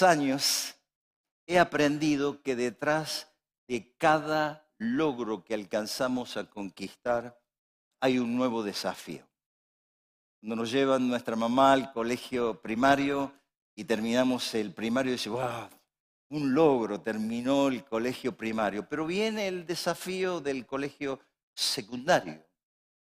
y años he aprendido que detrás de cada logro que alcanzamos a conquistar hay un nuevo desafío. Cuando nos llevan nuestra mamá al colegio primario y terminamos el primario, dice, wow, un logro, terminó el colegio primario. Pero viene el desafío del colegio secundario.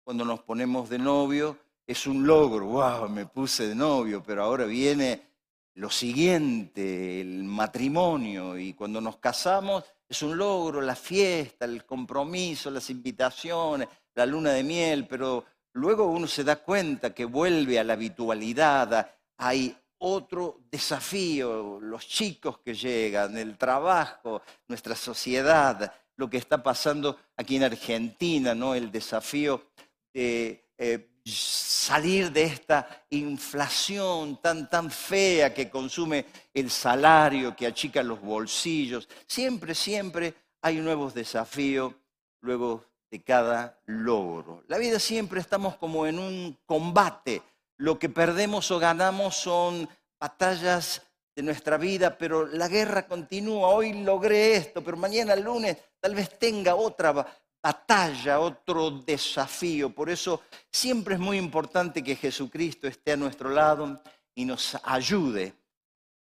Cuando nos ponemos de novio, es un logro, wow, me puse de novio, pero ahora viene lo siguiente, el matrimonio, y cuando nos casamos es un logro, la fiesta, el compromiso, las invitaciones, la luna de miel, pero luego uno se da cuenta que vuelve a la habitualidad, hay otro desafío, los chicos que llegan, el trabajo, nuestra sociedad, lo que está pasando aquí en Argentina, ¿no? el desafío de eh, salir de esta inflación tan, tan fea que consume el salario, que achica los bolsillos. Siempre, siempre hay nuevos desafíos luego de cada logro. La vida siempre estamos como en un combate. Lo que perdemos o ganamos son batallas de nuestra vida, pero la guerra continúa. Hoy logré esto, pero mañana lunes tal vez tenga otra batalla, otro desafío. Por eso siempre es muy importante que Jesucristo esté a nuestro lado y nos ayude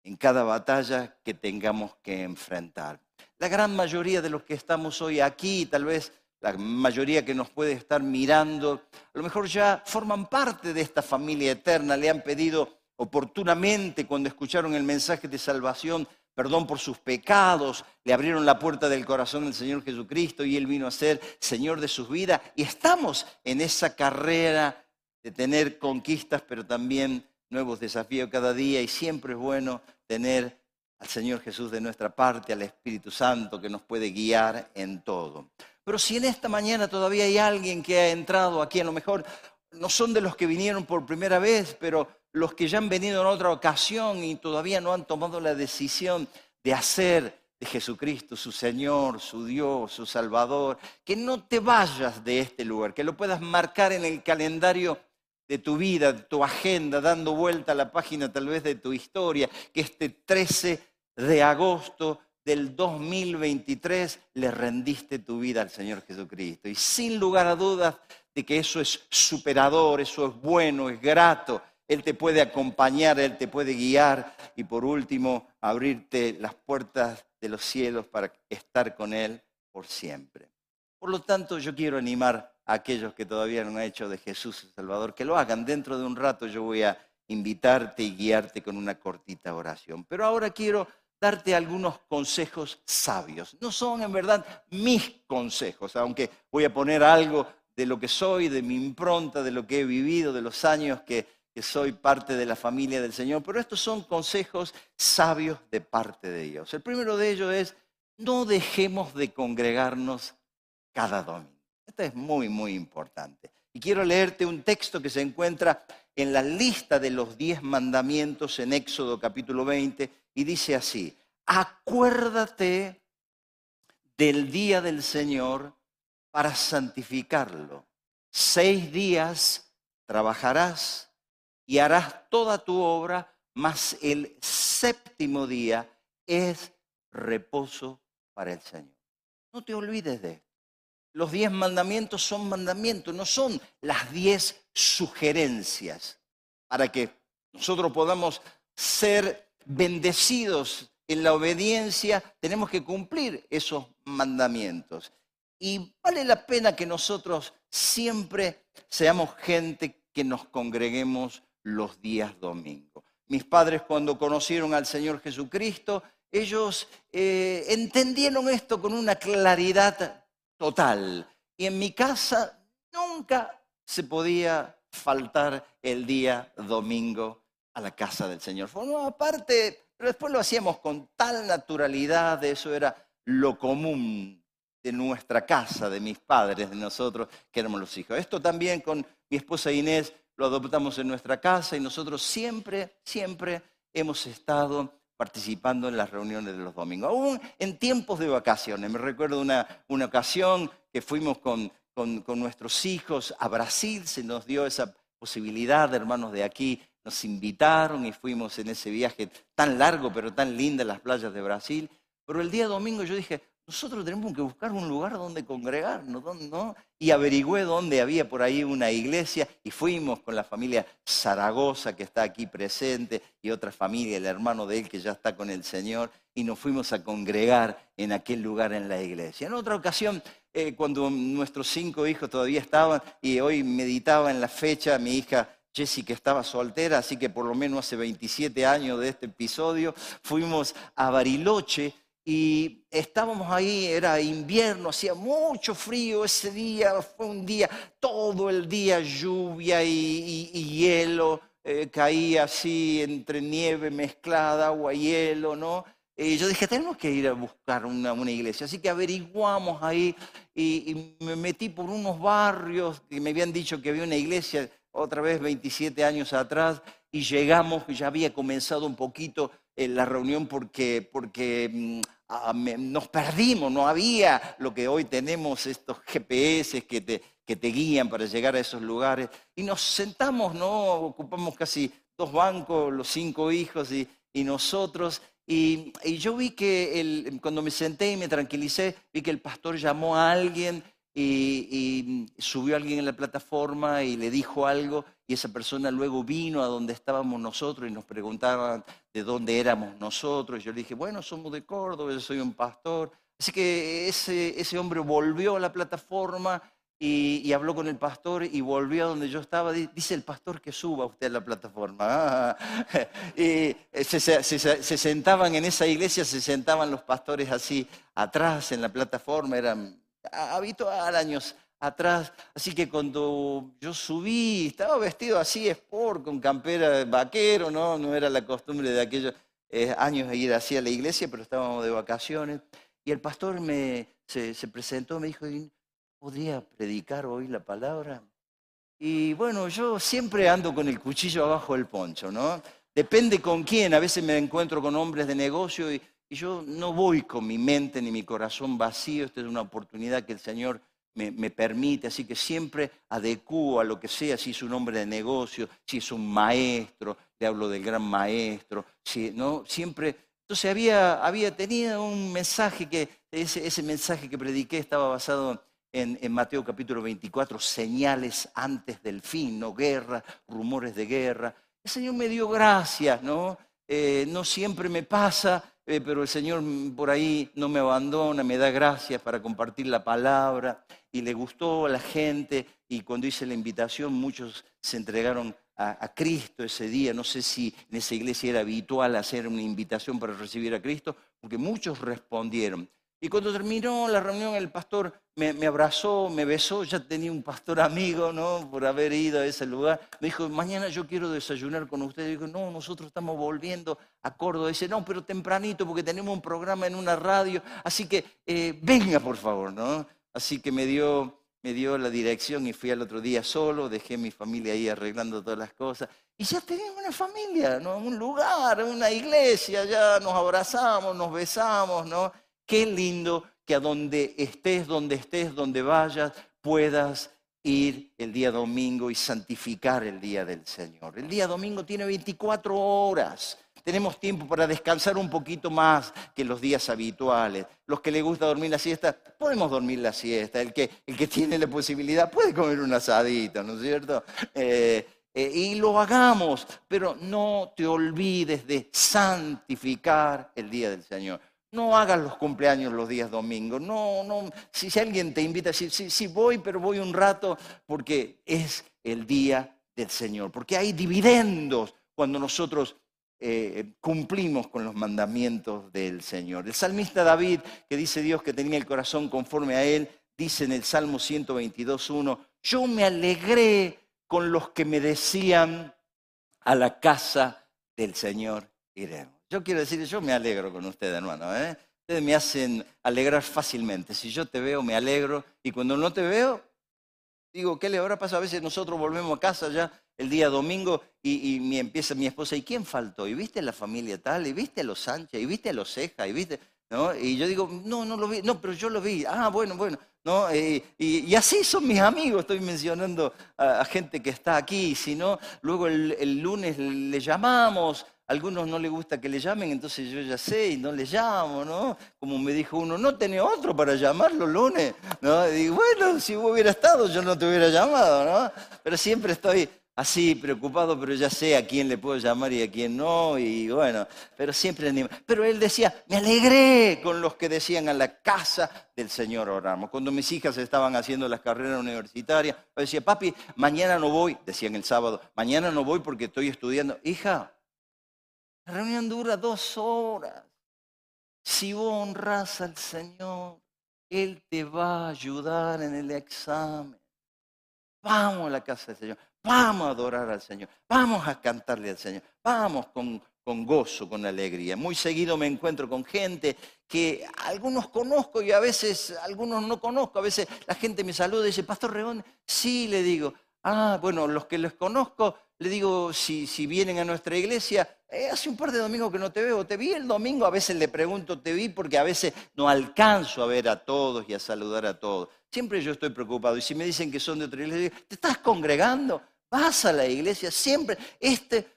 en cada batalla que tengamos que enfrentar. La gran mayoría de los que estamos hoy aquí, tal vez la mayoría que nos puede estar mirando, a lo mejor ya forman parte de esta familia eterna, le han pedido oportunamente cuando escucharon el mensaje de salvación perdón por sus pecados, le abrieron la puerta del corazón al Señor Jesucristo y Él vino a ser Señor de sus vidas. Y estamos en esa carrera de tener conquistas, pero también nuevos desafíos cada día y siempre es bueno tener al Señor Jesús de nuestra parte, al Espíritu Santo que nos puede guiar en todo. Pero si en esta mañana todavía hay alguien que ha entrado aquí, a lo mejor no son de los que vinieron por primera vez, pero los que ya han venido en otra ocasión y todavía no han tomado la decisión de hacer de Jesucristo su Señor, su Dios, su Salvador, que no te vayas de este lugar, que lo puedas marcar en el calendario de tu vida, de tu agenda, dando vuelta a la página tal vez de tu historia, que este 13 de agosto del 2023 le rendiste tu vida al Señor Jesucristo. Y sin lugar a dudas de que eso es superador, eso es bueno, es grato, él te puede acompañar, Él te puede guiar y por último abrirte las puertas de los cielos para estar con Él por siempre. Por lo tanto, yo quiero animar a aquellos que todavía no han hecho de Jesús el Salvador, que lo hagan. Dentro de un rato yo voy a invitarte y guiarte con una cortita oración. Pero ahora quiero darte algunos consejos sabios. No son en verdad mis consejos, aunque voy a poner algo de lo que soy, de mi impronta, de lo que he vivido, de los años que que soy parte de la familia del Señor, pero estos son consejos sabios de parte de Dios. El primero de ellos es, no dejemos de congregarnos cada domingo. Esto es muy, muy importante. Y quiero leerte un texto que se encuentra en la lista de los diez mandamientos en Éxodo capítulo 20 y dice así, acuérdate del día del Señor para santificarlo. Seis días trabajarás y harás toda tu obra, mas el séptimo día es reposo para el Señor. No te olvides de esto. Los diez mandamientos son mandamientos, no son las diez sugerencias para que nosotros podamos ser bendecidos en la obediencia, tenemos que cumplir esos mandamientos. Y vale la pena que nosotros siempre seamos gente que nos congreguemos los días domingos. Mis padres cuando conocieron al Señor Jesucristo, ellos eh, entendieron esto con una claridad total. Y en mi casa nunca se podía faltar el día domingo a la casa del Señor. Formaba parte, después lo hacíamos con tal naturalidad, eso era lo común de nuestra casa, de mis padres, de nosotros, que éramos los hijos. Esto también con mi esposa Inés lo adoptamos en nuestra casa y nosotros siempre, siempre hemos estado participando en las reuniones de los domingos, aún en tiempos de vacaciones. Me recuerdo una, una ocasión que fuimos con, con, nuestros hijos a Brasil, se nos dio esa posibilidad, hermanos de aquí, nos invitaron y fuimos en ese viaje tan largo pero tan lindo a las playas de Brasil. Pero el día domingo yo dije, nosotros tenemos que buscar un lugar donde congregarnos, ¿no? Y averigüé dónde había por ahí una iglesia y fuimos con la familia Zaragoza que está aquí presente y otra familia, el hermano de él que ya está con el Señor, y nos fuimos a congregar en aquel lugar en la iglesia. En otra ocasión, eh, cuando nuestros cinco hijos todavía estaban y hoy meditaba en la fecha, mi hija Jessica estaba soltera, así que por lo menos hace 27 años de este episodio, fuimos a Bariloche y estábamos ahí, era invierno, hacía mucho frío ese día, fue un día, todo el día lluvia y, hielo, eh, caía así entre nieve mezclada, agua y hielo, ¿no? Y yo dije, tenemos que ir a buscar una, iglesia. Así que averiguamos ahí y, me metí por unos barrios que me habían dicho que había una iglesia otra vez 27 años atrás y llegamos, ya había comenzado un poquito eh, la reunión porque, porque mm, nos perdimos, no había lo que hoy tenemos, estos GPS que te, que te guían para llegar a esos lugares. Y nos sentamos, ¿no? Ocupamos casi dos bancos, los cinco hijos y, nosotros. Y, yo vi que el, cuando me senté y me tranquilicé, vi que el pastor llamó a alguien y, subió a alguien en la plataforma y le dijo algo y esa persona luego vino a donde estábamos nosotros y nos preguntaban de dónde éramos nosotros. Yo le dije, bueno, somos de Córdoba, yo soy un pastor. Así que ese, ese hombre volvió a la plataforma y, habló con el pastor y volvió a donde yo estaba. Dice el pastor que suba usted a la plataforma. y se, se, sentaban en esa iglesia, se sentaban los pastores así atrás en la plataforma, eran habitual años atrás. Así que cuando yo subí, estaba vestido así, sport, con campera vaquero, ¿no? No era la costumbre de aquellos eh, años de ir así a la iglesia, pero estábamos de vacaciones. Y el pastor me, se, se presentó, me dijo, ¿podría predicar hoy la palabra? Y bueno, yo siempre ando con el cuchillo abajo del poncho, ¿no? Depende con quién. A veces me encuentro con hombres de negocio y, y yo no voy con mi mente ni mi corazón vacío. Esta es una oportunidad que el Señor me, permite, así que siempre adecuo a lo que sea, si es un hombre de negocio, si es un maestro, le hablo del gran maestro, si, ¿no? Siempre. Entonces había, había tenido un mensaje que, ese, ese mensaje que prediqué estaba basado en, en, Mateo capítulo 24, señales antes del fin, ¿no? Guerra, rumores de guerra. El Señor me dio gracias, ¿no? Eh, no siempre me pasa, eh, pero el Señor por ahí no me abandona, me da gracias para compartir la palabra y le gustó a la gente y cuando hice la invitación muchos se entregaron a, Cristo ese día. No sé si en esa iglesia era habitual hacer una invitación para recibir a Cristo, porque muchos respondieron. Y cuando terminó la reunión, el pastor me, abrazó, me besó, ya tenía un pastor amigo, ¿no? Por haber ido a ese lugar. Me dijo, mañana yo quiero desayunar con usted. Dijo, no, nosotros estamos volviendo a Córdoba. Dice, no, pero tempranito, porque tenemos un programa en una radio. Así que eh, venga, por favor, ¿no? Así que me dio, me dio la dirección y fui al otro día solo, dejé mi familia ahí arreglando todas las cosas. Y ya teníamos una familia, ¿no? Un lugar, una iglesia, ya nos abrazamos, nos besamos, ¿no? Qué lindo que a donde estés, donde estés, donde vayas, puedas ir el día domingo y santificar el día del Señor. El día domingo tiene 24 horas. Tenemos tiempo para descansar un poquito más que los días habituales. Los que les gusta dormir la siesta, podemos dormir la siesta. El que, el que tiene la posibilidad puede comer un asadito, ¿no es cierto? Eh, eh, y lo hagamos, pero no te olvides de santificar el día del Señor. No hagas los cumpleaños los días domingos. No, no. Si, alguien te invita, sí, sí, voy, pero voy un rato porque es el día del Señor. Porque hay dividendos cuando nosotros eh, cumplimos con los mandamientos del Señor. El salmista David, que dice Dios que tenía el corazón conforme a él, dice en el Salmo 122.1, yo me alegré con los que me decían a la casa del Señor iremos. Yo quiero decir, yo me alegro con ustedes, hermano. ¿eh? Ustedes me hacen alegrar fácilmente. Si yo te veo, me alegro. Y cuando no te veo, digo, ¿qué le habrá pasado? A veces nosotros volvemos a casa ya el día domingo y, y empieza mi esposa, ¿y quién faltó? ¿Y viste la familia tal? ¿Y viste a los Sánchez? ¿Y viste a los Ceja? ¿Y viste? ¿No? Y yo digo, no, no lo vi. No, pero yo lo vi. Ah, bueno, bueno. ¿no? Eh, y, así son mis amigos, estoy mencionando a, gente que está aquí, si no, luego el, lunes le llamamos, algunos no les gusta que le llamen, entonces yo ya sé y no le llamo, ¿no? Como me dijo uno, no tenés otro para llamarlo lunes, ¿no? Y digo, bueno, si hubiera estado yo no te hubiera llamado, ¿no? Pero siempre estoy así preocupado, pero ya sé a quién le puedo llamar y a quién no, y bueno, pero siempre anima. Pero él decía, me alegré con los que decían a la casa del Señor oramos. Cuando mis hijas estaban haciendo las carreras universitarias, yo decía, papi, mañana no voy, decían el sábado, mañana no voy porque estoy estudiando. Hija, la reunión dura dos horas. Si vos honras al Señor, Él te va a ayudar en el examen. Vamos a la casa del Señor. Vamos a adorar al Señor, vamos a cantarle al Señor, vamos con, gozo, con alegría. Muy seguido me encuentro con gente que algunos conozco y a veces algunos no conozco. A veces la gente me saluda y dice, Pastor Reón, sí, le digo. Ah, bueno, los que les conozco, le digo, si, si vienen a nuestra iglesia, eh, hace un par de domingos que no te veo, te vi el domingo, a veces le pregunto, te vi porque a veces no alcanzo a ver a todos y a saludar a todos. Siempre yo estoy preocupado y si me dicen que son de otra iglesia, ¿te estás congregando? Vas a la iglesia siempre. Este,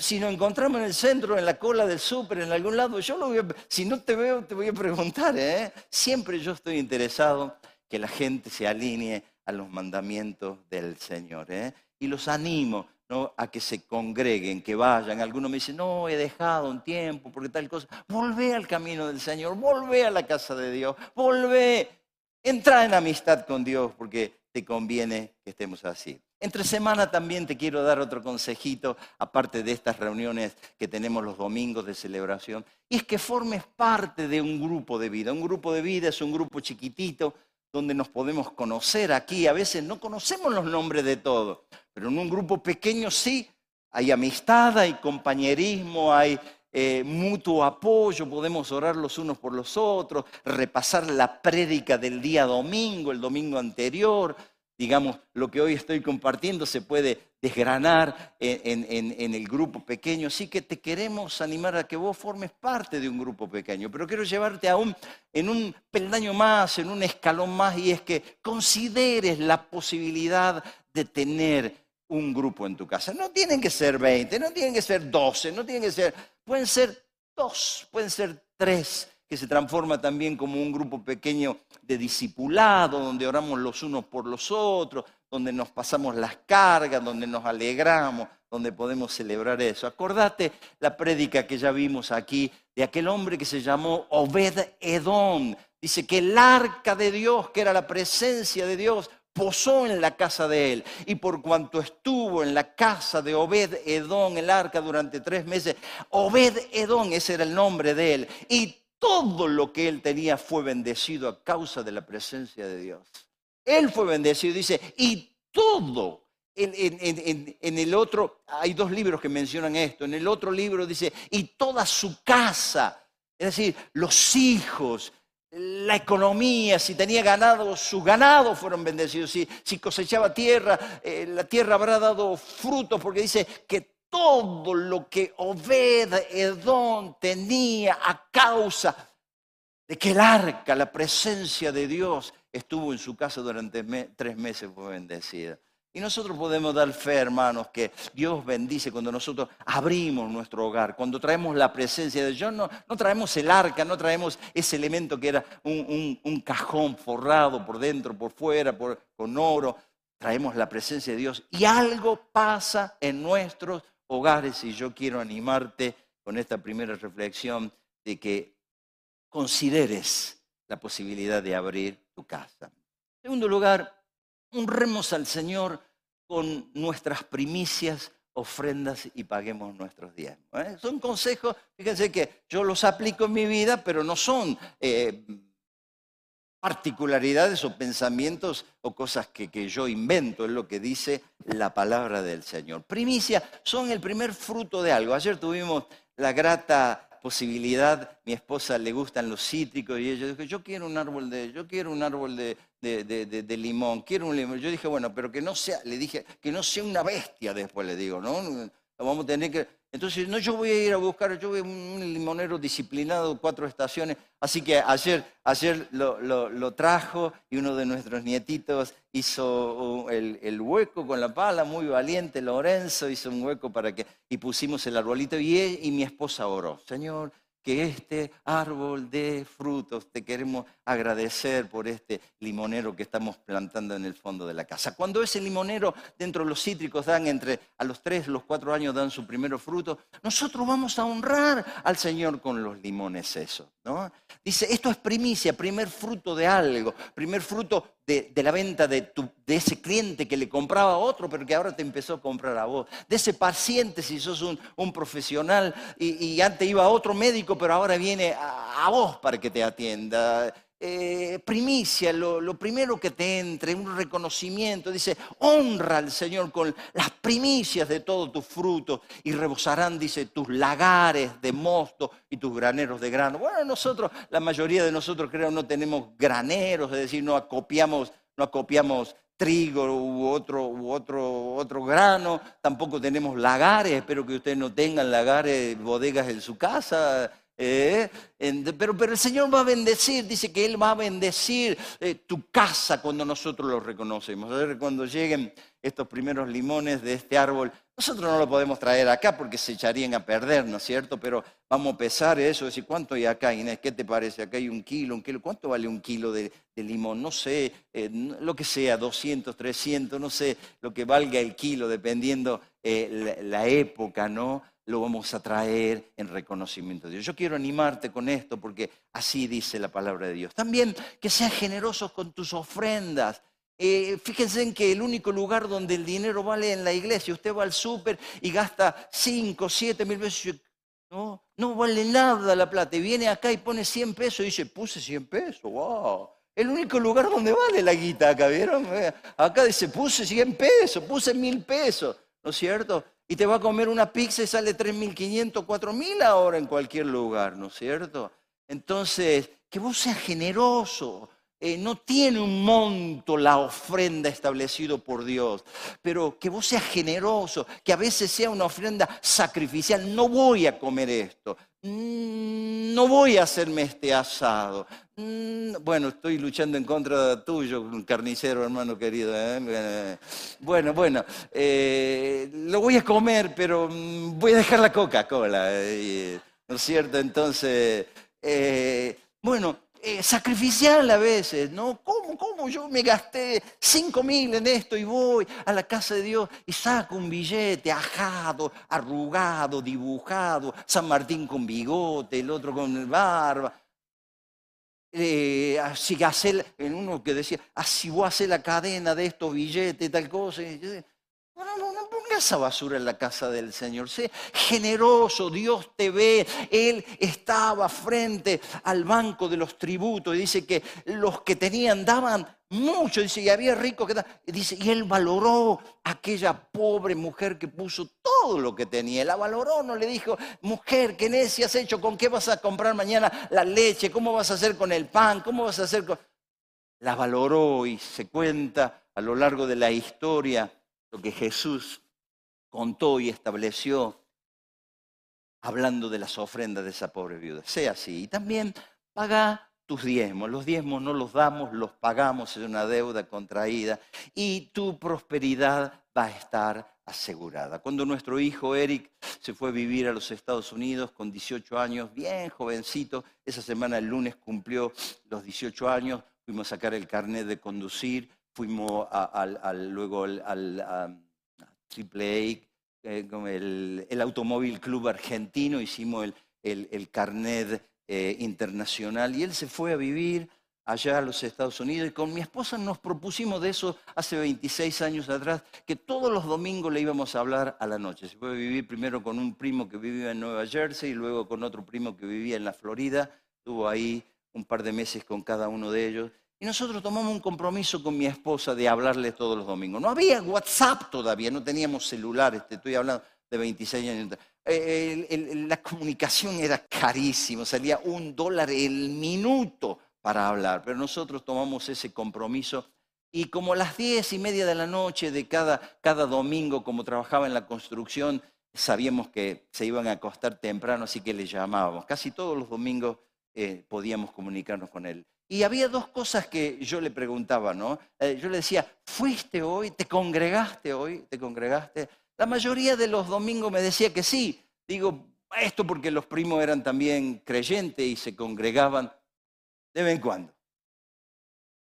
si nos encontramos en el centro, en la cola del súper, en algún lado, yo lo voy a, si no te veo, te voy a preguntar. ¿eh? Siempre yo estoy interesado que la gente se alinee a los mandamientos del Señor. ¿eh? Y los animo a que se congreguen, que vayan. Algunos me dicen, no, he dejado un tiempo porque tal cosa. Volvé al camino del Señor, volvé a la casa de Dios, volvé. Entra en amistad con Dios porque te conviene que estemos así. Entre semana también te quiero dar otro consejito, aparte de estas reuniones que tenemos los domingos de celebración, y es que formes parte de un grupo de vida. Un grupo de vida es un grupo chiquitito donde nos podemos conocer aquí. A veces no conocemos los nombres de todos, pero en un grupo pequeño sí. Hay amistad, hay compañerismo, hay eh, mutuo apoyo, podemos orar los unos por los otros, repasar la prédica del día domingo, el domingo anterior, digamos, lo que hoy estoy compartiendo se puede desgranar en, el grupo pequeño. Así que te queremos animar a que vos formes parte de un grupo pequeño, pero quiero llevarte aún en un peldaño más, en un escalón más, y es que consideres la posibilidad de tener un grupo en tu casa. No tienen que ser 20, no tienen que ser 12, no tienen que ser, pueden ser dos, pueden ser tres, que se transforma también como un grupo pequeño de discipulado, donde oramos los unos por los otros, donde nos pasamos las cargas, donde nos alegramos, donde podemos celebrar eso. Acordate la prédica que ya vimos aquí de aquel hombre que se llamó Obed Edom. Dice que el arca de Dios, que era la presencia de Dios, posó en la casa de él. Y por cuanto estuvo en la casa de Obed Edom, el arca, durante tres meses, Obed Edom, ese era el nombre de él. Y todo lo que él tenía fue bendecido a causa de la presencia de Dios. Él fue bendecido, dice, y todo. En, el otro, hay dos libros que mencionan esto. En el otro libro dice, y toda su casa, es decir, los hijos, la economía, si tenía ganado, sus ganados fueron bendecidos. Si, si cosechaba tierra, eh, la tierra habrá dado frutos, porque dice que todo lo que Obed Edom tenía a causa de que el arca, la presencia de Dios, estuvo en su casa durante tres meses, fue bendecida. Y nosotros podemos dar fe, hermanos, que Dios bendice cuando nosotros abrimos nuestro hogar, cuando traemos la presencia de Dios. No, no traemos el arca, no traemos ese elemento que era un, cajón forrado por dentro, por fuera, con oro. Traemos la presencia de Dios y algo pasa en nuestros hogares y yo quiero animarte con esta primera reflexión de que consideres la posibilidad de abrir tu casa. En segundo lugar, honremos al Señor con nuestras primicias, ofrendas y paguemos nuestros diezmos. ¿eh? Son consejos, fíjense que yo los aplico en mi vida, pero no son eh, particularidades o pensamientos o cosas que, yo invento, es lo que dice la palabra del Señor. Primicia son el primer fruto de algo. Ayer tuvimos la grata posibilidad, mi esposa le gustan los cítricos y ella dijo, yo quiero un árbol de, yo quiero un árbol de, de, limón, quiero un limón. Yo dije, bueno, pero que no sea, le dije, que no sea una bestia después, le digo, ¿no? Vamos a tener que, Entonces, no, yo voy a ir a buscar, yo voy un limonero disciplinado, cuatro estaciones. Así que ayer, ayer lo, trajo y uno de nuestros nietitos hizo el, el, hueco con la pala, muy valiente, Lorenzo hizo un hueco para que, y pusimos el arbolito y, y mi esposa oró. Señor, que este árbol dé frutos. Te queremos agradecer por este limonero que estamos plantando en el fondo de la casa. Cuando ese limonero dentro de los cítricos dan entre a los tres, los cuatro años dan su primer fruto, nosotros vamos a honrar al Señor con los limones eso. ¿No? Dice, esto es primicia, primer fruto de algo, primer fruto de, la venta de, ese cliente que le compraba a otro, pero que ahora te empezó a comprar a vos. De ese paciente, si sos un, profesional y, antes iba a otro médico, pero ahora viene a vos para que te atienda. Eh, primicia, lo, primero que te entre, un reconocimiento. Dice, honra al Señor con las primicias de todo tu fruto y rebosarán, dice, tus lagares de mosto y tus graneros de grano. Bueno, nosotros, la mayoría de nosotros creo no tenemos graneros, es decir, no acopiamos, no acopiamos trigo u otro, u otro, otro grano, tampoco tenemos lagares, espero que ustedes no tengan lagares, bodegas en su casa, ¿Eh? pero, el Señor va a bendecir, dice que Él va a bendecir eh, tu casa cuando nosotros lo reconocemos. A ver, cuando lleguen estos primeros limones de este árbol, nosotros no lo podemos traer acá porque se echarían a perder, ¿no es cierto? Pero vamos a pesar eso, decir, ¿cuánto hay acá, Inés? ¿Qué te parece? Acá hay un kilo, un kilo. ¿Cuánto vale un kilo de, limón? No sé, eh, lo que sea, 200, 300, no sé lo que valga el kilo, dependiendo la época, ¿no? Lo vamos a traer en reconocimiento de Dios. Yo quiero animarte con esto porque así dice la palabra de Dios. También que seas generosos con tus ofrendas. Eh, fíjense en que el único lugar donde el dinero vale en la iglesia, usted va al súper y gasta 5, 7 mil pesos, no, no vale nada la plata. Y viene acá y pone 100 pesos y dice, puse 100 pesos, wow. El único lugar donde vale la guita acá, ¿vieron? Acá dice, puse 100 pesos, puse mil pesos, ¿no es cierto? Y te va a comer una pizza y sale 3.500, 4.000 ahora en cualquier lugar, ¿no es cierto? Entonces, que vos seas generoso. Eh, no tiene un monto la ofrenda establecido por Dios, pero que vos seas generoso, que a veces sea una ofrenda sacrificial. No voy a comer esto, mm, no voy a hacerme este asado, Mm, bueno, estoy luchando en contra tuyo, un carnicero, hermano querido. ¿eh? Bueno, bueno, eh, lo voy a comer, pero mm, voy a dejar la Coca-Cola. ¿No es cierto? Entonces, bueno, sacrificial a veces, ¿no? ¿Cómo, ¿Cómo yo me gasté cinco mil en esto y voy a la casa de Dios y saco un billete ajado, arrugado, dibujado, San Martín con bigote, el otro con barba? eh, así hacer, en uno que decía, así voy a hacer la cadena de estos billetes y tal cosa. No, no, no pongas esa basura en la casa del Señor. Sé generoso, Dios te ve. Él estaba frente al banco de los tributos y dice que los que tenían daban mucho, dice, y había ricos que daban. Dice, y él valoró a aquella pobre mujer que puso todo lo que tenía. La valoró, no le dijo, mujer, ¿qué necia has hecho? ¿Con qué vas a comprar mañana la leche? ¿Cómo vas a hacer con el pan? ¿Cómo vas a hacer con.? La valoró y se cuenta a lo largo de la historia lo que Jesús contó y estableció hablando de las ofrendas de esa pobre viuda. Sea así. Y también paga tus diezmos. Los diezmos no los damos, los pagamos, es una deuda contraída y tu prosperidad va a estar asegurada. Cuando nuestro hijo Eric se fue a vivir a los Estados Unidos con 18 años, bien jovencito, esa semana el lunes cumplió los 18 años, fuimos a sacar el carnet de conducir, fuimos luego al, AAA, eh, el, Automóvil Club Argentino, hicimos el, carnet eh, internacional y él se fue a vivir allá a los Estados Unidos y con mi esposa nos propusimos de eso hace 26 años atrás, que todos los domingos le íbamos a hablar a la noche. Se fue a vivir primero con un primo que vivía en Nueva Jersey y luego con otro primo que vivía en la Florida. Estuvo ahí un par de meses con cada uno de ellos nosotros tomamos un compromiso con mi esposa de hablarle todos los domingos. No había WhatsApp todavía, no teníamos celulares, te estoy hablando de 26 años. Eh, la comunicación era carísima, salía un dólar el minuto para hablar, pero nosotros tomamos ese compromiso y como a las diez y media de la noche de cada, cada domingo, como trabajaba en la construcción, sabíamos que se iban a acostar temprano, así que le llamábamos. Casi todos los domingos eh, podíamos comunicarnos con él. Y había dos cosas que yo le preguntaba, ¿no? Eh, yo le decía, ¿fuiste hoy? ¿Te congregaste hoy? ¿Te congregaste? La mayoría de los domingos me decía que sí. Digo, esto porque los primos eran también creyentes y se congregaban de vez en cuando.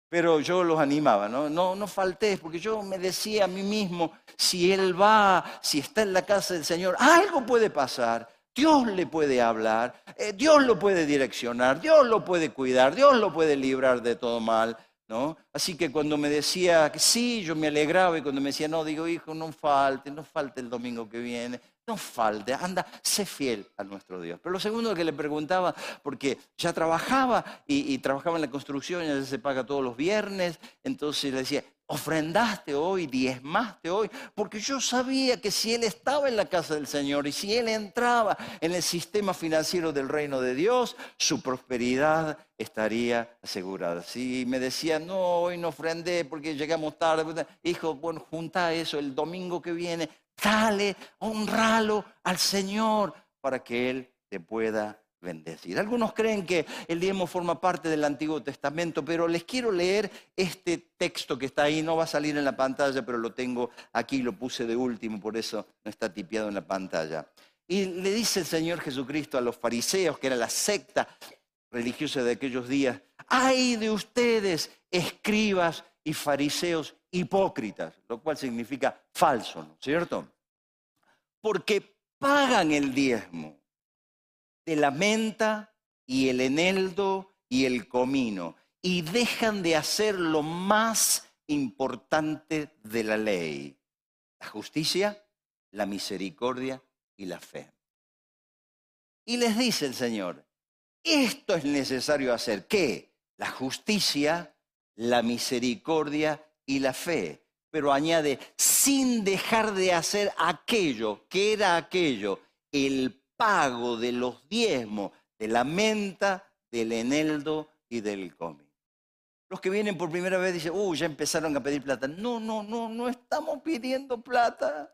Pero yo los animaba, ¿no? No, no falté, porque yo me decía a mí mismo, si él va, si está en la casa del Señor, algo puede pasar. Dios le puede hablar, eh, Dios lo puede direccionar, Dios lo puede cuidar, Dios lo puede librar de todo mal. ¿No? Así que cuando me decía que sí, yo me alegraba y cuando me decía no, digo, hijo, no falte, no falte el domingo que viene, no falte, anda, sé fiel a nuestro Dios. Pero lo segundo que le preguntaba, porque ya trabajaba y, trabajaba en la construcción, ya se paga todos los viernes, entonces le decía, ofrendaste hoy, diezmaste hoy, porque yo sabía que si él estaba en la casa del Señor y si él entraba en el sistema financiero del reino de Dios, su prosperidad estaría asegurada. Si me decía, no, hoy no ofrendé porque llegamos tarde, hijo, bueno, junta eso el domingo que viene, dale, honralo al Señor para que Él te pueda bendecir. Algunos creen que el diezmo forma parte del Antiguo Testamento, pero les quiero leer este texto que está ahí, no va a salir en la pantalla, pero lo tengo aquí, lo puse de último, por eso no está tipiado en la pantalla. Y le dice el Señor Jesucristo a los fariseos, que era la secta religiosa de aquellos días, ay de ustedes, escribas y fariseos hipócritas, lo cual significa falso, ¿no es cierto? Porque pagan el diezmo de la menta y el eneldo y el comino y dejan de hacer lo más importante de la ley, la justicia, la misericordia y la fe. Y les dice el Señor, esto es necesario hacer, ¿qué? La justicia, la misericordia y la fe. Pero añade, sin dejar de hacer aquello, que era aquello, el pago de los diezmos, de la menta, del eneldo y del comi. Los que vienen por primera vez dicen, uh, ya empezaron a pedir plata. No, no, no, no estamos pidiendo plata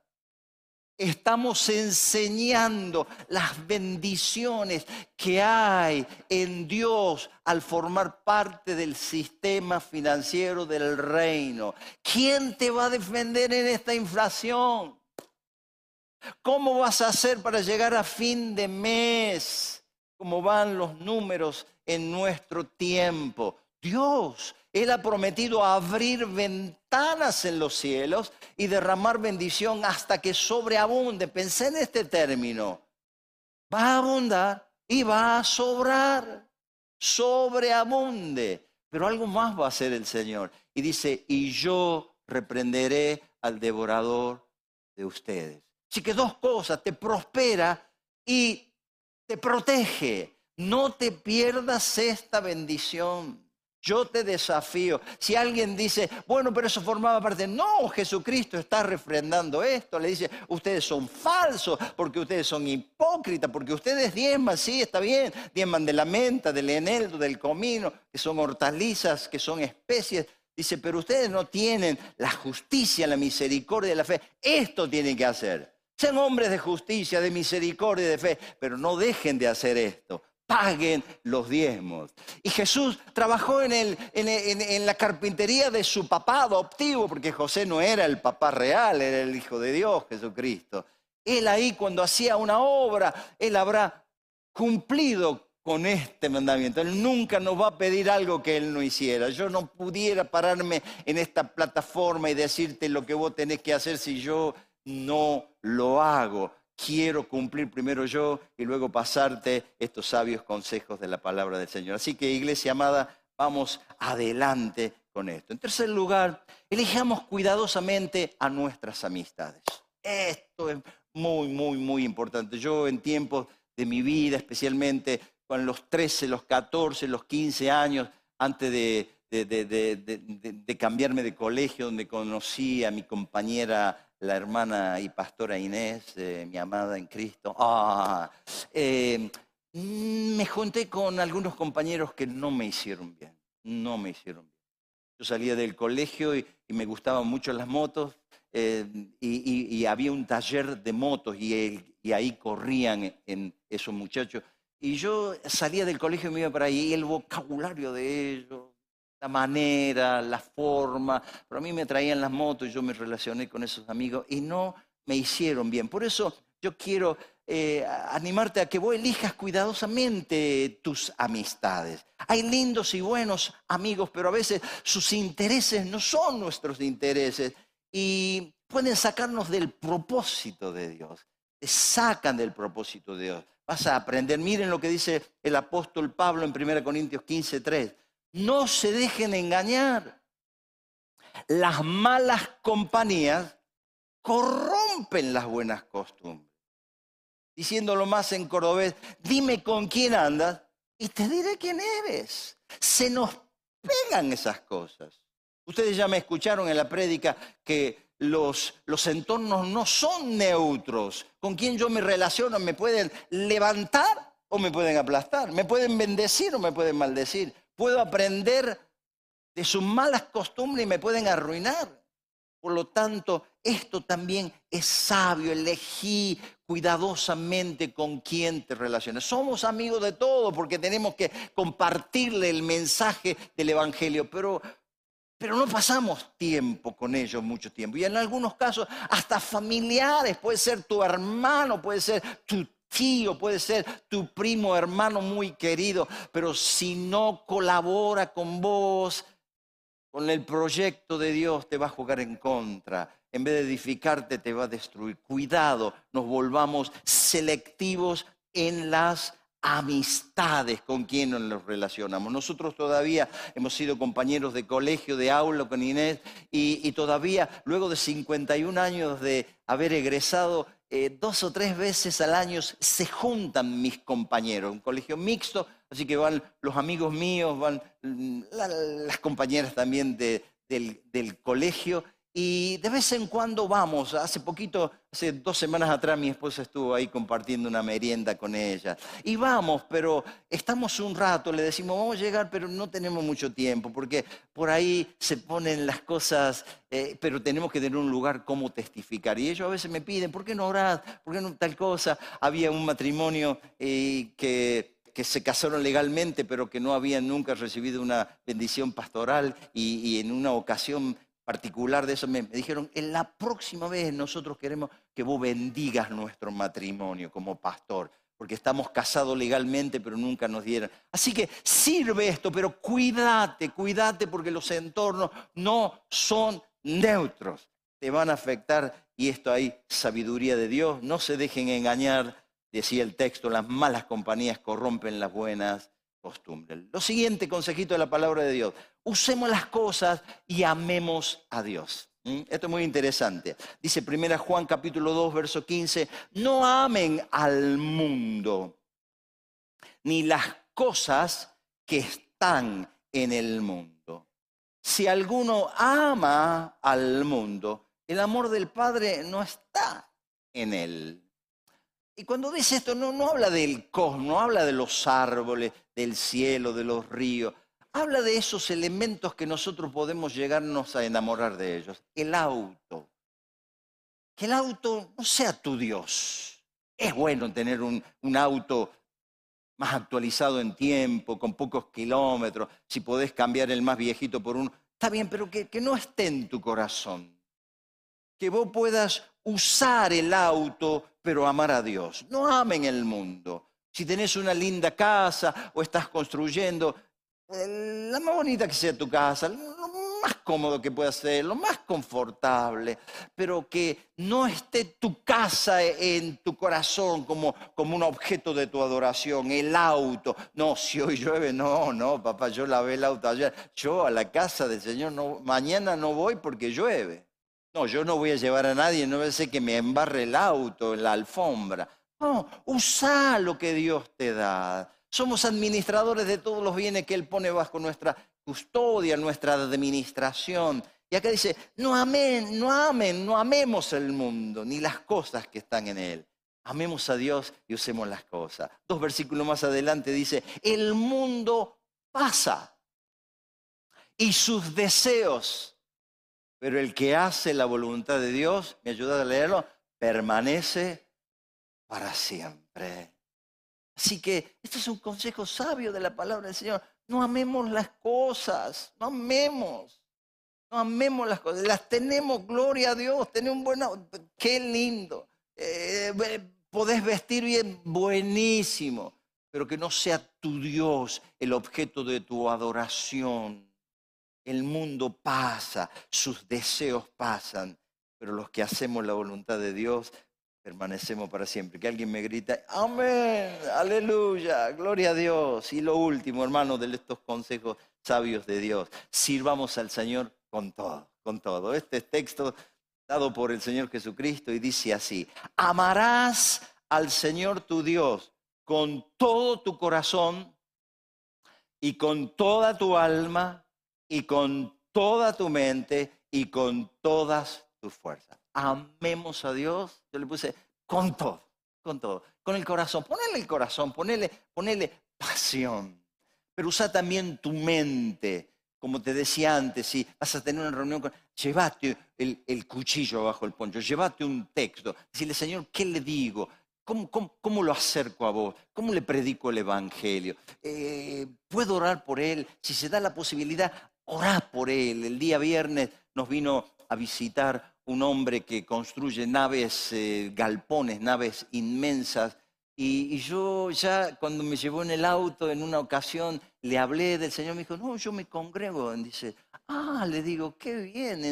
estamos enseñando las bendiciones que hay en Dios al formar parte del sistema financiero del reino. ¿Quién te va a defender en esta inflación? ¿Cómo vas a hacer para llegar a fin de mes? ¿Cómo van los números en nuestro tiempo? Dios él ha prometido abrir ventanas en los cielos y derramar bendición hasta que sobreabunde. Pensé en este término. Va a abundar y va a sobrar. Sobreabunde. Pero algo más va a hacer el Señor. Y dice, y yo reprenderé al devorador de ustedes. Así que dos cosas, te prospera y te protege. No te pierdas esta bendición. Yo te desafío. Si alguien dice, bueno, pero eso formaba parte, no, Jesucristo está refrendando esto. Le dice, ustedes son falsos porque ustedes son hipócritas, porque ustedes diezman, sí, está bien, diezman de la menta, del eneldo, del comino, que son hortalizas, que son especies. Dice, pero ustedes no tienen la justicia, la misericordia la fe. Esto tienen que hacer. Sean hombres de justicia, de misericordia y de fe, pero no dejen de hacer esto paguen los diezmos. Y Jesús trabajó en, el, en, la carpintería de su papá adoptivo, porque José no era el papá real, era el Hijo de Dios, Jesucristo. Él ahí cuando hacía una obra, él habrá cumplido con este mandamiento. Él nunca nos va a pedir algo que Él no hiciera. Yo no pudiera pararme en esta plataforma y decirte lo que vos tenés que hacer si yo no lo hago quiero cumplir primero yo y luego pasarte estos sabios consejos de la palabra del Señor. Así que, iglesia amada, vamos adelante con esto. En tercer lugar, elijamos cuidadosamente a nuestras amistades. Esto es muy, muy, muy importante. Yo en tiempos de mi vida, especialmente con los 13, los 14, los 15 años, antes de, de cambiarme de colegio, donde conocí a mi compañera la hermana y pastora Inés, eh, mi amada en Cristo. Ah, eh, mm, me junté con algunos compañeros que no me hicieron bien, no me hicieron bien. Yo salía del colegio y, me gustaban mucho las motos, eh, y, había un taller de motos y, y ahí corrían en esos muchachos. Y yo salía del colegio y me iba para ahí y el vocabulario de ellos, la manera, la forma, pero a mí me traían las motos y yo me relacioné con esos amigos y no me hicieron bien. Por eso yo quiero eh, animarte a que vos elijas cuidadosamente tus amistades. Hay lindos y buenos amigos, pero a veces sus intereses no son nuestros intereses y pueden sacarnos del propósito de Dios. Te sacan del propósito de Dios. Vas a aprender. Miren lo que dice el apóstol Pablo en 1 Corintios 15, 3. No se dejen engañar. Las malas compañías corrompen las buenas costumbres diciéndolo más en cordobés, dime con quién andas y te diré quién eres. Se nos pegan esas cosas. Ustedes ya me escucharon en la prédica que los, los entornos no son neutros. Con quién yo me relaciono me pueden levantar o me pueden aplastar. Me pueden bendecir o me pueden maldecir. Puedo aprender de sus malas costumbres y me pueden arruinar. Por lo tanto, esto también es sabio, elegí cuidadosamente con quién te relacionas. Somos amigos de todo porque tenemos que compartirle el mensaje del Evangelio, pero, pero no pasamos tiempo con ellos mucho tiempo. Y en algunos casos, hasta familiares, puede ser tu hermano, puede ser tu tío, puede ser tu primo, hermano muy querido, pero si no colabora con vos, con el proyecto de Dios te va a jugar en contra. En vez de edificarte, te va a destruir. Cuidado, nos volvamos selectivos en las amistades con quien nos relacionamos. Nosotros todavía hemos sido compañeros de colegio, de aula con Inés, y, todavía, luego de 51 años de haber egresado, eh, dos o tres veces al año se juntan mis compañeros, un colegio mixto, así que van los amigos míos, van mm, las compañeras también del, colegio, y de vez en cuando vamos, hace poquito, hace dos semanas atrás mi esposa estuvo ahí compartiendo una merienda con ella. Y vamos, pero estamos un rato, le decimos, vamos a llegar, pero no tenemos mucho tiempo, porque por ahí se ponen las cosas, eh, pero tenemos que tener un lugar como testificar. Y ellos a veces me piden, ¿por qué no orás? ¿Por qué no tal cosa? Había un matrimonio eh, que se casaron legalmente, pero que no habían nunca recibido una bendición pastoral y, y en una ocasión particular de eso, me, dijeron, en la próxima vez nosotros queremos que vos bendigas nuestro matrimonio como pastor, porque estamos casados legalmente, pero nunca nos dieron. Así que sirve esto, pero cuídate, cuídate, porque los entornos no son neutros, te van a afectar y esto hay sabiduría de Dios, no se dejen engañar, decía el texto, las malas compañías corrompen las buenas costumbres. Lo siguiente consejito de la palabra de Dios, usemos las cosas y amemos a Dios. ¿Mm? Esto es muy interesante. Dice 1 Juan capítulo 2, verso 15, no amen al mundo ni las cosas que están en el mundo. Si alguno ama al mundo, el amor del Padre no está en él. Y cuando dice esto, no, no habla del cosmos, habla de los árboles, del cielo, de los ríos, habla de esos elementos que nosotros podemos llegarnos a enamorar de ellos. El auto. Que el auto no sea tu Dios. Es bueno tener un, auto más actualizado en tiempo, con pocos kilómetros, si podés cambiar el más viejito por uno. Está bien, pero que, que no esté en tu corazón. Que vos puedas usar el auto, pero amar a Dios. No amen el mundo. Si tenés una linda casa o estás construyendo, la más bonita que sea tu casa, lo más cómodo que pueda ser, lo más confortable, pero que no esté tu casa en tu corazón como, como un objeto de tu adoración, el auto. No, si hoy llueve, no, no, papá, yo lavé el auto ayer. Yo a la casa del Señor no, mañana no voy porque llueve. No, yo no voy a llevar a nadie, no voy a hacer que me embarre el auto, la alfombra. No, usa lo que Dios te da. Somos administradores de todos los bienes que Él pone bajo nuestra custodia, nuestra administración. Y acá dice, no amen, no amen, no amemos el mundo, ni las cosas que están en él. Amemos a Dios y usemos las cosas. Dos versículos más adelante dice, el mundo pasa y sus deseos pero el que hace la voluntad de Dios, me ayuda a leerlo, permanece para siempre. Así que este es un consejo sabio de la palabra del Señor. No amemos las cosas, no amemos. No amemos las cosas, las tenemos, gloria a Dios, tenemos un buen... Qué lindo. Eh, podés vestir bien, buenísimo, pero que no sea tu Dios el objeto de tu adoración. El mundo pasa, sus deseos pasan, pero los que hacemos la voluntad de Dios permanecemos para siempre. Que alguien me grita, amén, aleluya, gloria a Dios. Y lo último, hermano, de estos consejos sabios de Dios, sirvamos al Señor con todo, con todo. Este texto dado por el Señor Jesucristo y dice así, amarás al Señor tu Dios con todo tu corazón y con toda tu alma y con toda tu mente y con todas tus fuerzas. Amemos a Dios. Yo le puse con todo, con todo, con el corazón. Ponele el corazón, ponele, ponele pasión. Pero usa también tu mente como te decía antes, si vas a tener una reunión con... Llévate el, cuchillo bajo el poncho, llévate un texto. Dile, Señor, ¿qué le digo? ¿Cómo, cómo, lo acerco a vos? ¿Cómo le predico el Evangelio? Eh, ¿Puedo orar por él? Si se da la posibilidad, orá por él. El día viernes nos vino a visitar un hombre que construye naves, eh, galpones, naves inmensas y, yo ya cuando me llevó en el auto en una ocasión, le hablé del Señor, me dijo, no, yo me congrego. Y dice, ah, le digo, qué bien.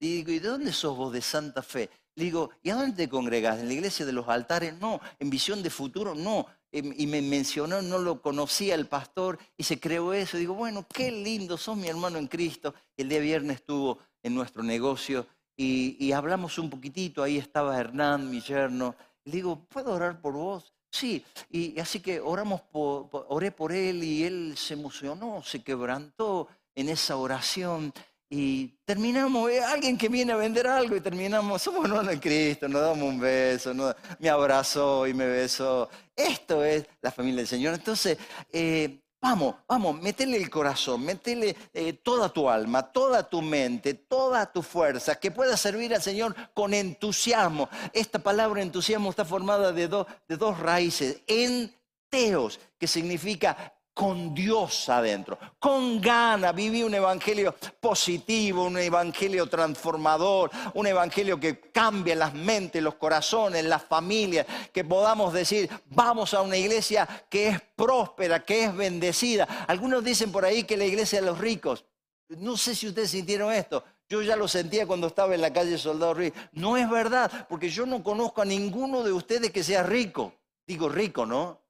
Y digo, ¿y de dónde sos vos de Santa Fe? Le digo, ¿y a dónde te congregas? ¿En la iglesia de los altares? No. ¿En visión de futuro? No. Em, y me mencionó, no lo conocía el pastor y se creó eso. Digo, bueno, qué lindo, sos mi hermano en Cristo. El día viernes estuvo en nuestro negocio y, y hablamos un poquitito. Ahí estaba Hernán, mi yerno. Le digo, ¿puedo orar por vos? Sí, y así que oramos por, oré por él y él se emocionó, se quebrantó en esa oración y terminamos, eh, alguien que viene a vender algo y terminamos, somos hermanos en Cristo, nos damos un beso, me abrazó y me besó. Esto es la familia del Señor. Entonces, eh, Vamos, vamos, métele el corazón, métele eh, toda tu alma, toda tu mente, toda tu fuerza, que pueda servir al Señor con entusiasmo. Esta palabra entusiasmo está formada de, de dos raíces. Enteos, que significa con Dios adentro, con gana, viví un evangelio positivo, un evangelio transformador, un evangelio que cambia las mentes, los corazones, las familias, que podamos decir, vamos a una iglesia que es próspera, que es bendecida. Algunos dicen por ahí que la iglesia de los ricos. No sé si ustedes sintieron esto. Yo ya lo sentía cuando estaba en la calle Soldado Ruiz. No es verdad, porque yo no conozco a ninguno de ustedes que sea rico. Digo rico, ¿no?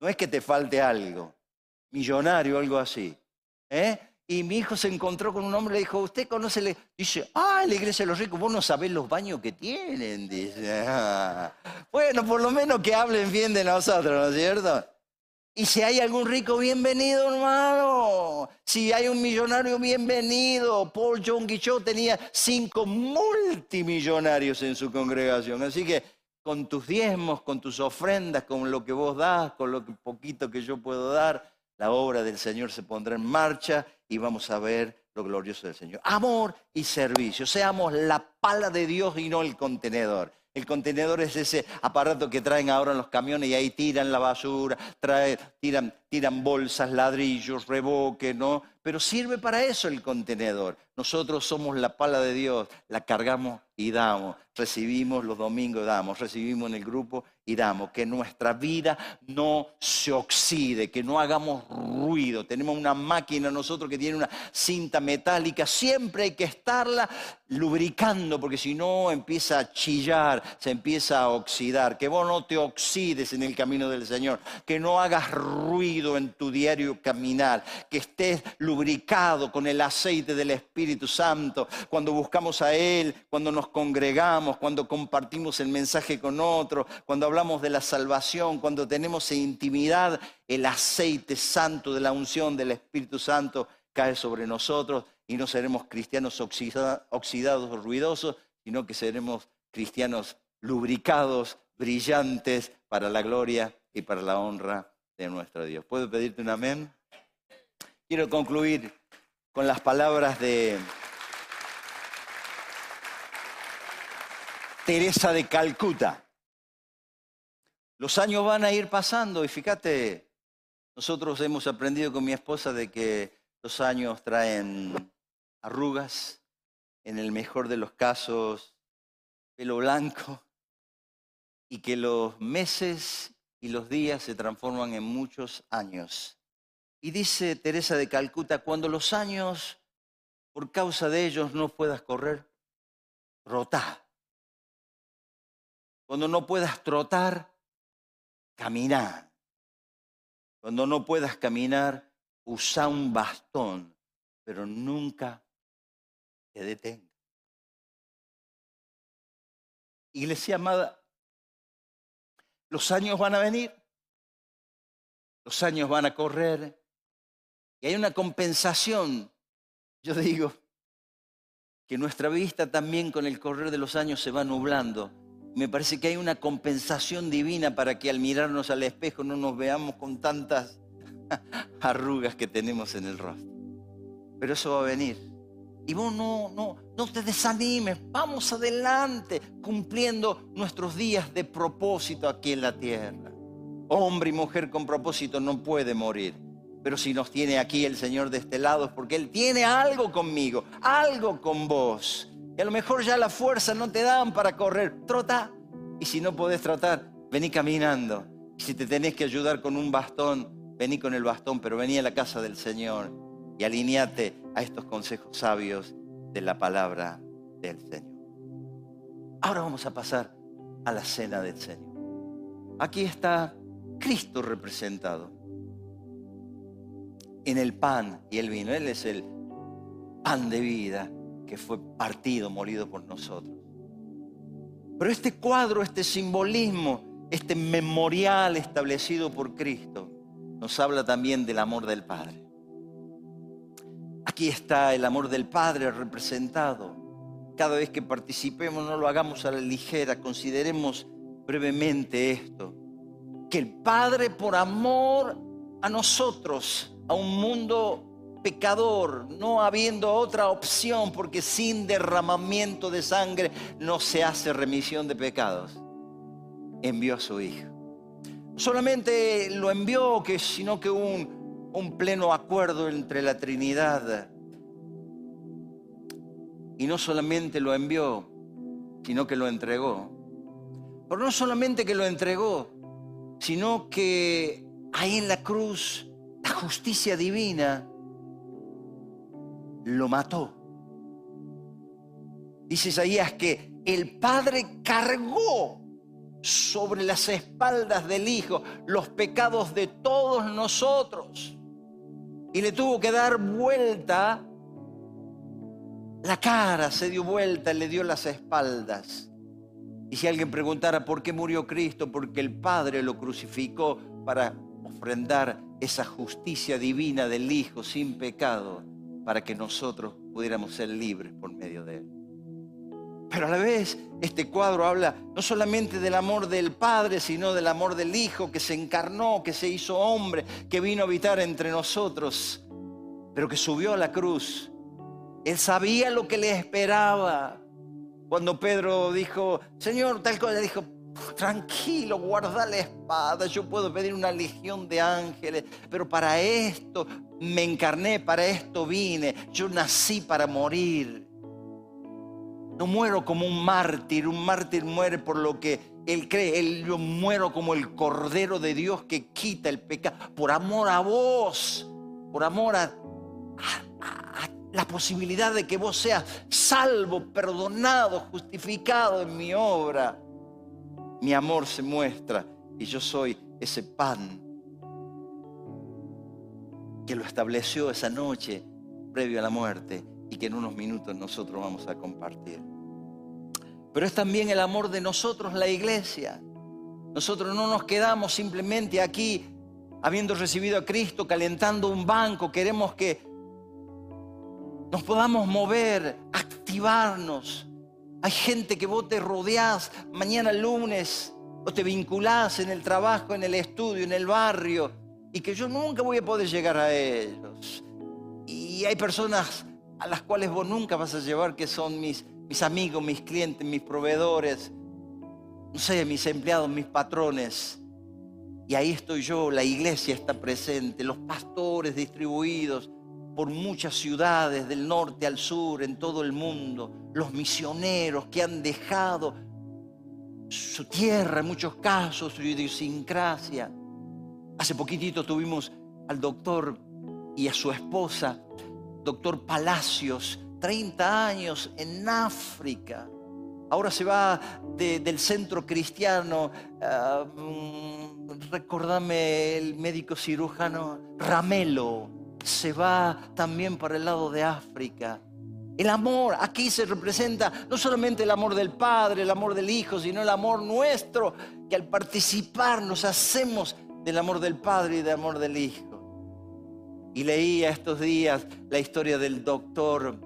No es que te falte algo millonario, algo así. ¿eh? Y mi hijo se encontró con un hombre y le dijo, ¿usted conoce? Dice, ah, la iglesia de los ricos, vos no sabés los baños que tienen. Dice, bueno, por lo menos que hablen bien de nosotros, ¿no es cierto? Y si hay algún rico, bienvenido, hermano. Si hay un millonario, bienvenido. Paul John Guichot tenía cinco multimillonarios en su congregación. Así que con tus diezmos, con tus ofrendas, con lo que vos das, con lo poquito que yo puedo dar, la obra del Señor se pondrá en marcha y vamos a ver lo glorioso del Señor. Amor y servicio. Seamos la pala de Dios y no el contenedor. El contenedor es ese aparato que traen ahora en los camiones y ahí tiran la basura, tiran, bolsas, ladrillos, reboque, ¿no? Pero sirve para eso el contenedor. Nosotros somos la pala de Dios, la cargamos y damos. Recibimos los domingos, damos. Recibimos en el grupo y damos. Que nuestra vida no se oxide, que no hagamos ruido. Tenemos una máquina nosotros que tiene una cinta metálica. Siempre hay que estarla lubricando porque si no empieza a chillar, se empieza a oxidar. Que vos no te oxides en el camino del Señor. Que no hagas ruido en tu diario caminar. Que estés lubricado con el aceite del Espíritu Santo, cuando buscamos a Él, cuando nos congregamos, cuando compartimos el mensaje con otro, cuando hablamos de la salvación, cuando tenemos intimidad, el aceite santo de la unción del Espíritu Santo cae sobre nosotros y no seremos cristianos oxidados o ruidosos, sino que seremos cristianos lubricados, brillantes para la gloria y para la honra de nuestro Dios. ¿Puedo pedirte un amén? Quiero concluir con las palabras de, Teresa de Calcuta. Los años van a ir pasando y fíjate, nosotros hemos aprendido con mi esposa de que los años traen arrugas, en el mejor de los casos, pelo blanco, y que los meses y los días se transforman en muchos años. Y dice Teresa de Calcuta, cuando los años, por causa de ellos, no puedas correr, rotá. Cuando no puedas trotar, caminá. Cuando no puedas caminar, usa un bastón, pero nunca te detenga. Iglesia amada, los años van a venir, los años van a correr y hay una compensación. Yo digo que nuestra vista también con el correr de los años se va nublando. Me parece que hay una compensación divina para que al mirarnos al espejo no nos veamos con tantas arrugas que tenemos en el rostro. Pero eso va a venir. Y vos no, no, no te desanimes, vamos adelante cumpliendo nuestros días de propósito aquí en la tierra. Hombre y mujer con propósito no puede morir. Pero si nos tiene aquí el Señor de este lado es porque Él tiene algo conmigo, algo con vos. Y a lo mejor ya la fuerza no te dan para correr. Trota. Y si no podés trotar, vení caminando. Y si te tenés que ayudar con un bastón, vení con el bastón, pero vení a la casa del Señor y alineate a estos consejos sabios de la palabra del Señor. Ahora vamos a pasar a la cena del Señor. Aquí está Cristo representado en el pan y el vino. Él es el pan de vida que fue partido, molido por nosotros. Pero este cuadro, este simbolismo, este memorial establecido por Cristo, nos habla también del amor del Padre. Aquí está el amor del Padre representado. Cada vez que participemos no lo hagamos a la ligera, consideremos brevemente esto. Que el Padre por amor a nosotros, a un mundo pecador, no habiendo otra opción, porque sin derramamiento de sangre no se hace remisión de pecados, envió a su Hijo. Solamente lo envió, sino que un un pleno acuerdo entre la Trinidad. Y no solamente lo envió, sino que lo entregó. Pero no solamente que lo entregó, sino que ahí en la cruz la justicia divina lo mató. Dice Isaías que el Padre cargó sobre las espaldas del Hijo los pecados de todos nosotros y le tuvo que dar vuelta la cara, se dio vuelta, le dio las espaldas. Y si alguien preguntara por qué murió Cristo, porque el Padre lo crucificó para ofrendar esa justicia divina del Hijo sin pecado, para que nosotros pudiéramos ser libres por medio de Él. Pero a la vez este cuadro habla no solamente del amor del Padre, sino del amor del Hijo que se encarnó, que se hizo hombre, que vino a habitar entre nosotros, pero que subió a la cruz. Él sabía lo que le esperaba. Cuando Pedro dijo, Señor, tal cosa, dijo, tranquilo, guarda la espada, yo puedo pedir una legión de ángeles, pero para esto me encarné, para esto vine, yo nací para morir. No muero como un mártir, un mártir muere por lo que él cree, él, yo muero como el Cordero de Dios que quita el pecado, por amor a vos, por amor a, la posibilidad de que vos seas salvo, perdonado, justificado en mi obra. Mi amor se muestra y yo soy ese pan que lo estableció esa noche previo a la muerte y que en unos minutos nosotros vamos a compartir. Pero es también el amor de nosotros, la iglesia. Nosotros no nos quedamos simplemente aquí habiendo recibido a Cristo, calentando un banco. Queremos que nos podamos mover, activarnos. Hay gente que vos te rodeás mañana lunes o te vinculás en el trabajo, en el estudio, en el barrio y que yo nunca voy a poder llegar a ellos. Y hay personas a las cuales vos nunca vas a llevar, que son mis mis amigos, mis clientes, mis proveedores, no sé, mis empleados, mis patrones. Y ahí estoy yo, la iglesia está presente, los pastores distribuidos por muchas ciudades del norte al sur, en todo el mundo, los misioneros que han dejado su tierra en muchos casos, su idiosincrasia. Hace poquitito tuvimos al doctor y a su esposa, doctor Palacios, 30 años en África. Ahora se va del centro cristiano, uh, recordame el médico cirujano Ramelo, se va también para el lado de África. El amor aquí se representa no solamente el amor del Padre, el amor del Hijo, sino el amor nuestro, que al participar nos hacemos del amor del Padre y del amor del Hijo. Y leía estos días la historia del doctor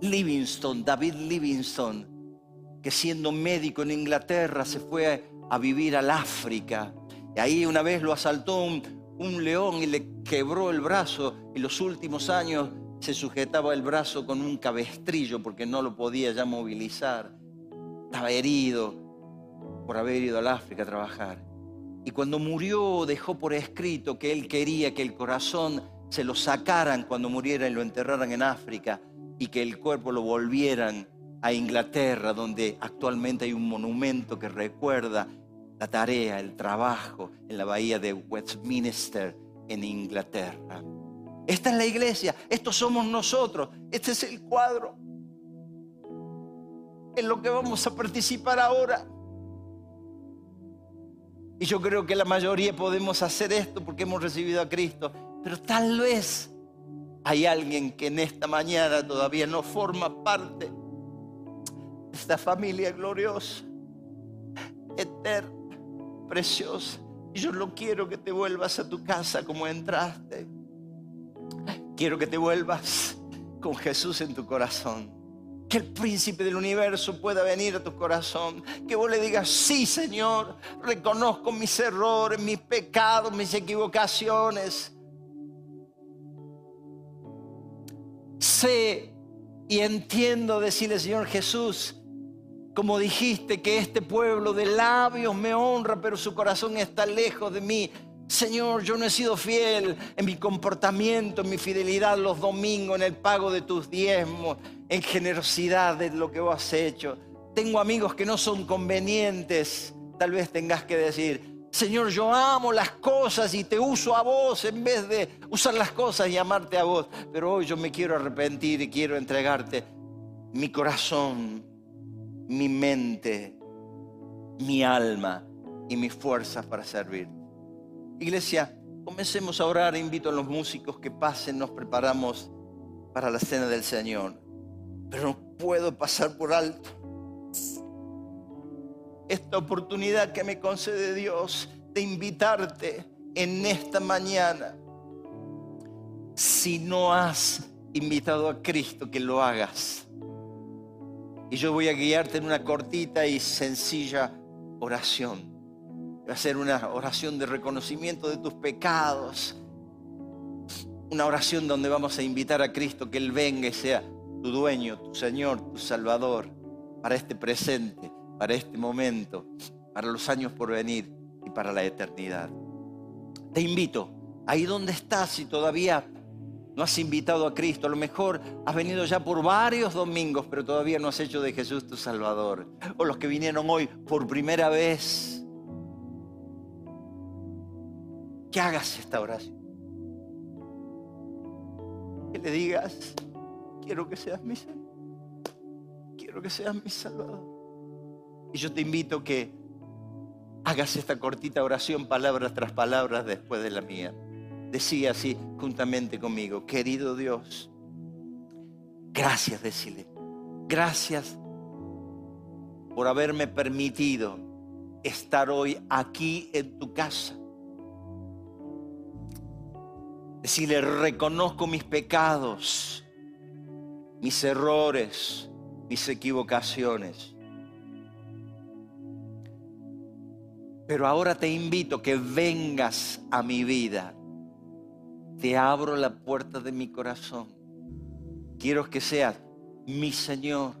Livingston, David Livingston, que siendo médico en Inglaterra se fue a vivir al África. Y ahí una vez lo asaltó un, león y le quebró el brazo y los últimos años se sujetaba el brazo con un cabestrillo porque no lo podía ya movilizar. Estaba herido por haber ido al África a trabajar. Y cuando murió dejó por escrito que él quería que el corazón se lo sacaran cuando muriera y lo enterraran en África y que el cuerpo lo volvieran a Inglaterra, donde actualmente hay un monumento que recuerda la tarea, el trabajo en la bahía de Westminster en Inglaterra. Esta es la iglesia, estos somos nosotros, este es el cuadro en lo que vamos a participar ahora. Y yo creo que la mayoría podemos hacer esto porque hemos recibido a Cristo, pero tal vez hay alguien que en esta mañana todavía no forma parte esta familia gloriosa, eterna, preciosa. Y yo no quiero que te vuelvas a tu casa como entraste. Quiero que te vuelvas con Jesús en tu corazón. Que el príncipe del universo pueda venir a tu corazón. Que vos le digas, sí Señor, reconozco mis errores, mis pecados, mis equivocaciones. Sé y entiendo decirle, Señor Jesús, como dijiste que este pueblo de labios me honra, pero su corazón está lejos de mí. Señor, yo no he sido fiel en mi comportamiento, en mi fidelidad los domingos, en el pago de tus diezmos, en generosidad de lo que has hecho. Tengo amigos que no son convenientes. Tal vez tengas que decir, Señor, yo amo las cosas y te uso a vos en vez de usar las cosas y amarte a vos. Pero hoy yo me quiero arrepentir y quiero entregarte mi corazón, mi mente, mi alma y mis fuerzas para servir. Iglesia, comencemos a orar. Invito a los músicos que pasen, nos preparamos para la cena del Señor. Pero no puedo pasar por alto esta oportunidad que me concede Dios de invitarte en esta mañana. Si no has invitado a Cristo, que lo hagas y yo voy a guiarte en una cortita y sencilla oración. Va a ser una oración de reconocimiento de tus pecados. Una oración donde vamos a invitar a Cristo que Él venga y sea tu dueño, tu Señor, tu Salvador, para este presente, para este momento, para los años por venir y para la eternidad. Te invito, ahí donde estás, si todavía no has invitado a Cristo, a lo mejor has venido ya por varios domingos, pero todavía no has hecho de Jesús tu Salvador. O los que vinieron hoy por primera vez, que hagas esta oración. Que le digas, quiero que seas mi Señor, quiero que seas mi Salvador. Y yo te invito que hagas esta cortita oración, palabras tras palabras, después de la mía decía así juntamente conmigo, querido Dios, gracias, decirle, gracias por haberme permitido estar hoy aquí en tu casa. Decirle, reconozco mis pecados, mis errores, mis equivocaciones. Pero ahora te invito que vengas a mi vida te abro la puerta de mi corazón. Quiero que seas mi Señor,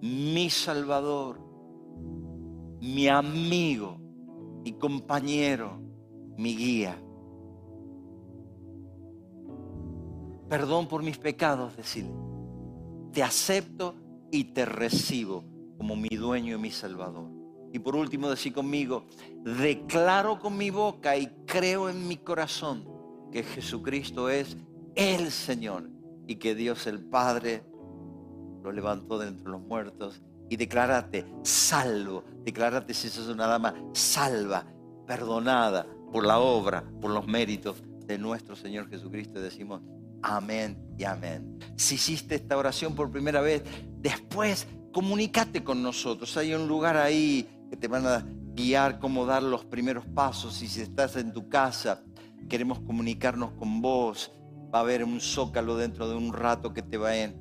mi Salvador, mi amigo, mi compañero, mi guía. Perdón por mis pecados, decirle. Te acepto y te recibo como mi dueño y mi Salvador. Y por último, decir conmigo, declaro con mi boca y creo en mi corazón que Jesucristo es el Señor y que Dios el Padre lo levantó de entre los muertos. Y declárate salvo, declárate si sos una dama salva, perdonada por la obra, por los méritos de nuestro Señor Jesucristo. Y decimos amén y amén. Si hiciste esta oración por primera vez, después comunícate con nosotros. Hay un lugar ahí que te van a guiar cómo dar los primeros pasos. Y si estás en tu casa, queremos comunicarnos con vos. Va a haber un zócalo dentro de un rato que te va a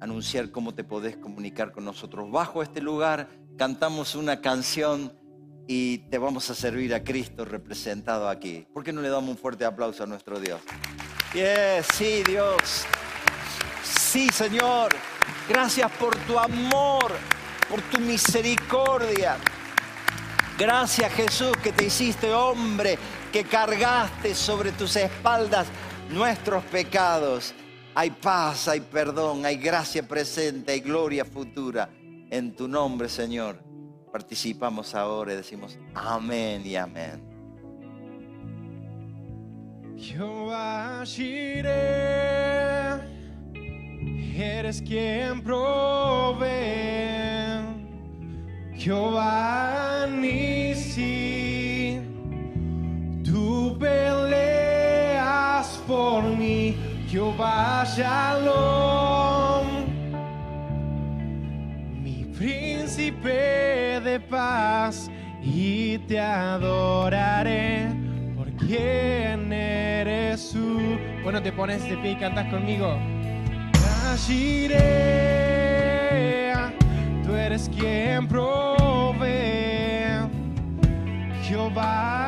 anunciar cómo te podés comunicar con nosotros. Bajo este lugar cantamos una canción y te vamos a servir a Cristo representado aquí. ¿Por qué no le damos un fuerte aplauso a nuestro Dios? Sí, Dios. Sí, Señor. Gracias por tu amor, por tu misericordia. Gracias Jesús que te hiciste hombre, que cargaste sobre tus espaldas nuestros pecados. Hay paz, hay perdón, hay gracia presente, hay gloria futura. En tu nombre, Señor, participamos ahora y decimos amén y amén. Jehová eres quien provee. Jehová por mí, Jehová Shalom, mi príncipe de paz, y te adoraré por quien eres tú. Bueno, te pones de pie y cantas conmigo. Nashirea, tú eres quien provee, Jehová